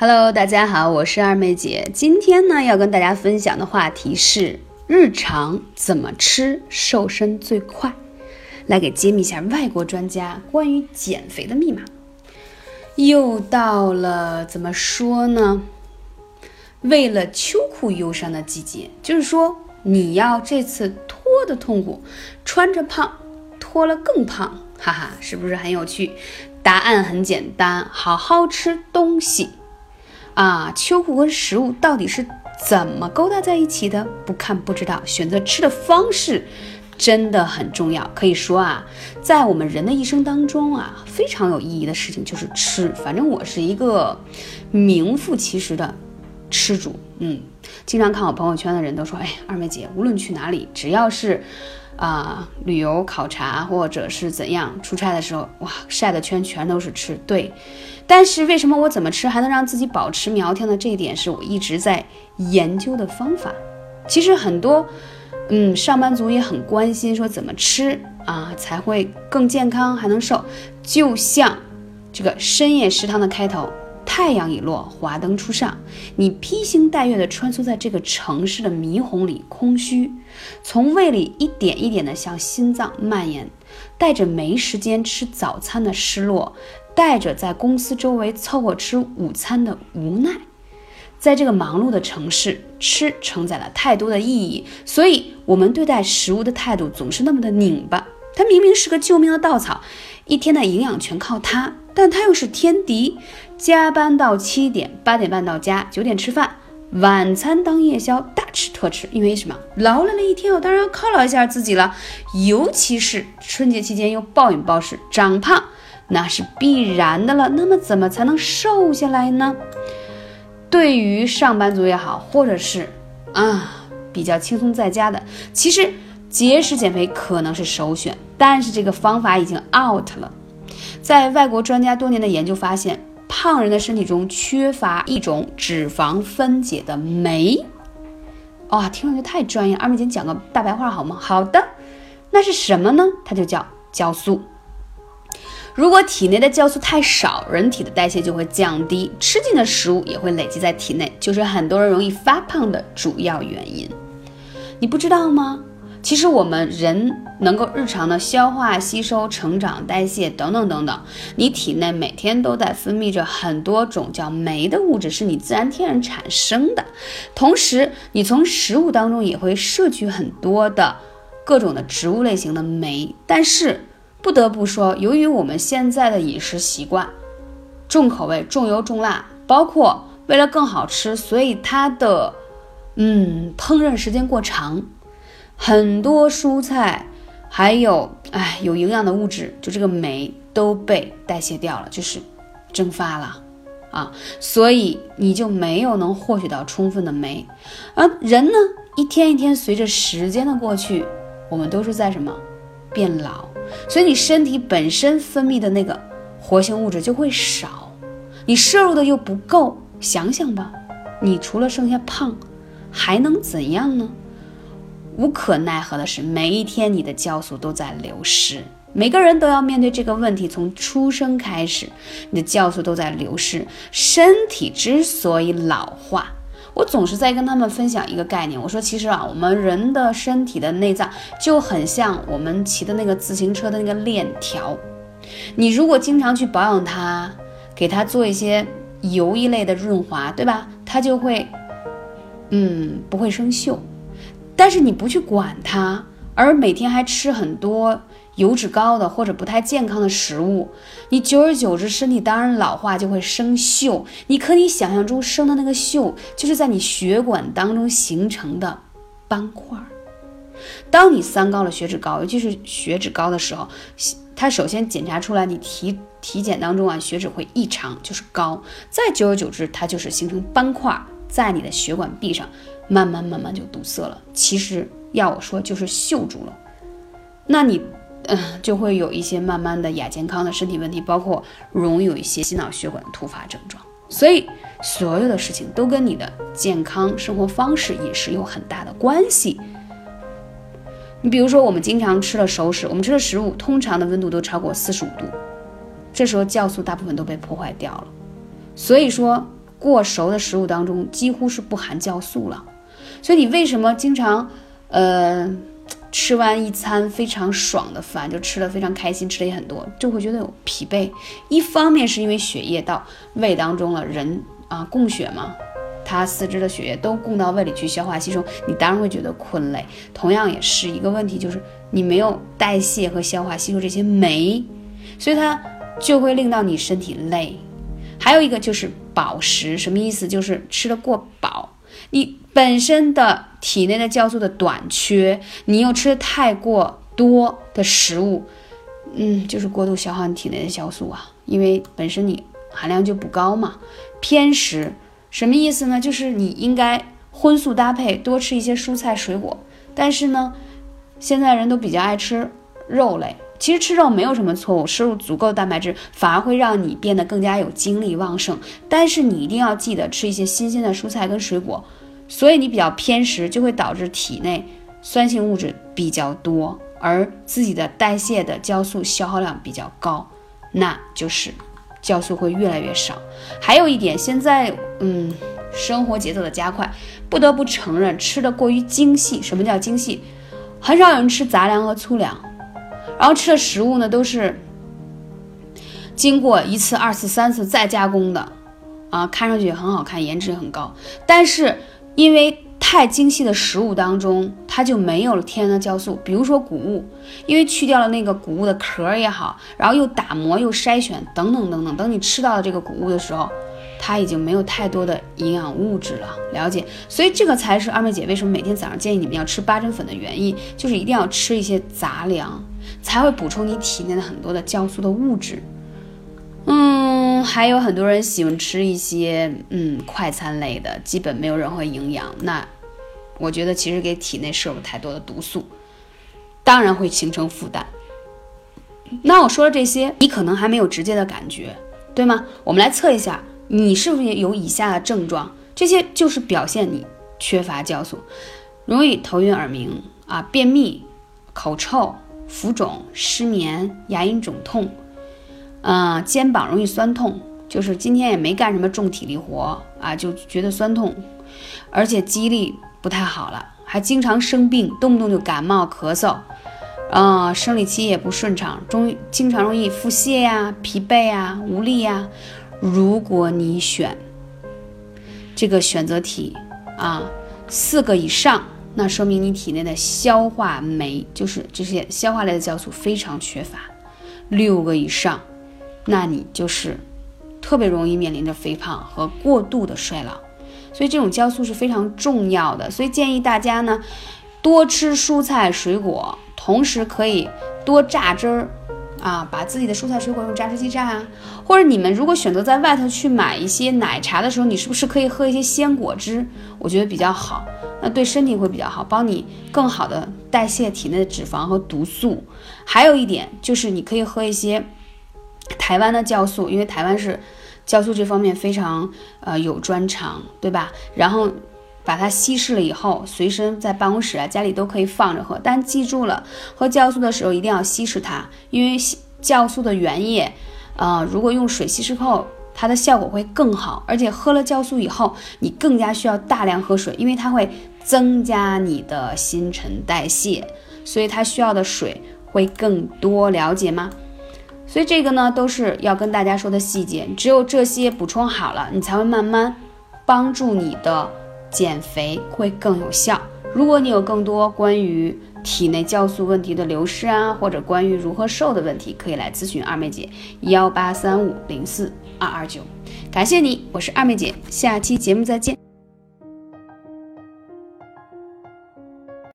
Hello，大家好，我是二妹姐。今天呢，要跟大家分享的话题是日常怎么吃瘦身最快，来给揭秘一下外国专家关于减肥的密码。又到了怎么说呢？为了秋裤忧伤的季节，就是说你要这次脱的痛苦，穿着胖，脱了更胖，哈哈，是不是很有趣？答案很简单，好好吃东西。啊，秋裤跟食物到底是怎么勾搭在一起的？不看不知道。选择吃的方式真的很重要。可以说啊，在我们人的一生当中啊，非常有意义的事情就是吃。反正我是一个名副其实的吃主。嗯，经常看我朋友圈的人都说，哎，二妹姐，无论去哪里，只要是。啊，旅游考察或者是怎样出差的时候，哇，晒的圈全都是吃。对，但是为什么我怎么吃还能让自己保持苗条呢？这一点是我一直在研究的方法。其实很多，嗯，上班族也很关心，说怎么吃啊才会更健康还能瘦。就像这个深夜食堂的开头。太阳已落，华灯初上，你披星戴月地穿梭在这个城市的霓虹里，空虚从胃里一点一点地向心脏蔓延，带着没时间吃早餐的失落，带着在公司周围凑合吃午餐的无奈，在这个忙碌的城市，吃承载了太多的意义，所以我们对待食物的态度总是那么的拧巴。它明明是个救命的稻草，一天的营养全靠它。但他又是天敌，加班到七点，八点半到家，九点吃饭，晚餐当夜宵，大吃特吃。因为什么？劳累了一天，我当然要犒劳一下自己了。尤其是春节期间又暴饮暴食，长胖那是必然的了。那么怎么才能瘦下来呢？对于上班族也好，或者是啊比较轻松在家的，其实节食减肥可能是首选，但是这个方法已经 out 了。在外国专家多年的研究发现，胖人的身体中缺乏一种脂肪分解的酶。哇，听上去太专业。二妹姐讲个大白话好吗？好的，那是什么呢？它就叫酵素。如果体内的酵素太少，人体的代谢就会降低，吃进的食物也会累积在体内，就是很多人容易发胖的主要原因。你不知道吗？其实我们人能够日常的消化、吸收、成长、代谢等等等等，你体内每天都在分泌着很多种叫酶的物质，是你自然天然产生的。同时，你从食物当中也会摄取很多的各种的植物类型的酶。但是不得不说，由于我们现在的饮食习惯重口味、重油重辣，包括为了更好吃，所以它的嗯烹饪时间过长。很多蔬菜，还有哎有营养的物质，就这个酶都被代谢掉了，就是蒸发了啊，所以你就没有能获取到充分的酶。而人呢，一天一天随着时间的过去，我们都是在什么变老，所以你身体本身分泌的那个活性物质就会少，你摄入的又不够，想想吧，你除了剩下胖，还能怎样呢？无可奈何的是，每一天你的酵素都在流失。每个人都要面对这个问题。从出生开始，你的酵素都在流失。身体之所以老化，我总是在跟他们分享一个概念。我说，其实啊，我们人的身体的内脏就很像我们骑的那个自行车的那个链条。你如果经常去保养它，给它做一些油一类的润滑，对吧？它就会，嗯，不会生锈。但是你不去管它，而每天还吃很多油脂高的或者不太健康的食物，你久而久之身体当然老化就会生锈。你可以想象中生的那个锈，就是在你血管当中形成的斑块。当你三高了，血脂高，尤其是血脂高的时候，它首先检查出来，你体体检当中啊血脂会异常，就是高。再久而久之，它就是形成斑块在你的血管壁上。慢慢慢慢就堵塞了，其实要我说就是锈住了，那你，嗯，就会有一些慢慢的亚健康的身体问题，包括容易有一些心脑血管突发症状。所以所有的事情都跟你的健康生活方式也是有很大的关系。你比如说，我们经常吃了熟食，我们吃的食物通常的温度都超过四十五度，这时候酵素大部分都被破坏掉了。所以说。过熟的食物当中几乎是不含酵素了。所以你为什么经常，呃，吃完一餐非常爽的饭，就吃的非常开心，吃的也很多，就会觉得有疲惫。一方面是因为血液到胃当中了，人啊供血嘛，它四肢的血液都供到胃里去消化吸收，你当然会觉得困累。同样也是一个问题，就是你没有代谢和消化吸收这些酶，所以它就会令到你身体累。还有一个就是饱食，什么意思？就是吃的过饱。你本身的体内的酵素的短缺，你又吃的太过多的食物，嗯，就是过度消耗你体内的酵素啊。因为本身你含量就不高嘛。偏食什么意思呢？就是你应该荤素搭配，多吃一些蔬菜水果。但是呢，现在人都比较爱吃肉类。其实吃肉没有什么错误，摄入足够的蛋白质反而会让你变得更加有精力旺盛。但是你一定要记得吃一些新鲜的蔬菜跟水果。所以你比较偏食，就会导致体内酸性物质比较多，而自己的代谢的酵素消耗量比较高，那就是酵素会越来越少。还有一点，现在嗯，生活节奏的加快，不得不承认吃的过于精细。什么叫精细？很少有人吃杂粮和粗粮，然后吃的食物呢都是经过一次、二次、三次再加工的，啊，看上去也很好看，颜值也很高，但是。因为太精细的食物当中，它就没有了天然的酵素。比如说谷物，因为去掉了那个谷物的壳也好，然后又打磨又筛选等等等等。等你吃到了这个谷物的时候，它已经没有太多的营养物质了。了解，所以这个才是二妹姐为什么每天早上建议你们要吃八珍粉的原因，就是一定要吃一些杂粮，才会补充你体内的很多的酵素的物质。嗯，还有很多人喜欢吃一些嗯快餐类的，基本没有任何营养。那我觉得其实给体内摄入太多的毒素，当然会形成负担。那我说了这些，你可能还没有直接的感觉，对吗？我们来测一下，你是不是有以下的症状？这些就是表现你缺乏酵素，容易头晕耳鸣啊，便秘、口臭、浮肿、失眠、牙龈肿痛。嗯，肩膀容易酸痛，就是今天也没干什么重体力活啊，就觉得酸痛，而且记忆力不太好了，还经常生病，动不动就感冒咳嗽，啊，生理期也不顺畅，中经常容易腹泻呀、疲惫呀、无力呀。如果你选这个选择题啊，四个以上，那说明你体内的消化酶，就是这些消化类的酵素非常缺乏，六个以上。那你就是特别容易面临着肥胖和过度的衰老，所以这种酵素是非常重要的。所以建议大家呢，多吃蔬菜水果，同时可以多榨汁儿啊，把自己的蔬菜水果用榨汁机榨啊。或者你们如果选择在外头去买一些奶茶的时候，你是不是可以喝一些鲜果汁？我觉得比较好，那对身体会比较好，帮你更好的代谢体内的脂肪和毒素。还有一点就是你可以喝一些。台湾的酵素，因为台湾是酵素这方面非常呃有专长，对吧？然后把它稀释了以后，随身在办公室啊、家里都可以放着喝。但记住了，喝酵素的时候一定要稀释它，因为酵素的原液，呃，如果用水稀释后，它的效果会更好。而且喝了酵素以后，你更加需要大量喝水，因为它会增加你的新陈代谢，所以它需要的水会更多。了解吗？所以这个呢，都是要跟大家说的细节。只有这些补充好了，你才会慢慢帮助你的减肥会更有效。如果你有更多关于体内酵素问题的流失啊，或者关于如何瘦的问题，可以来咨询二妹姐幺八三五零四二二九。感谢你，我是二妹姐，下期节目再见。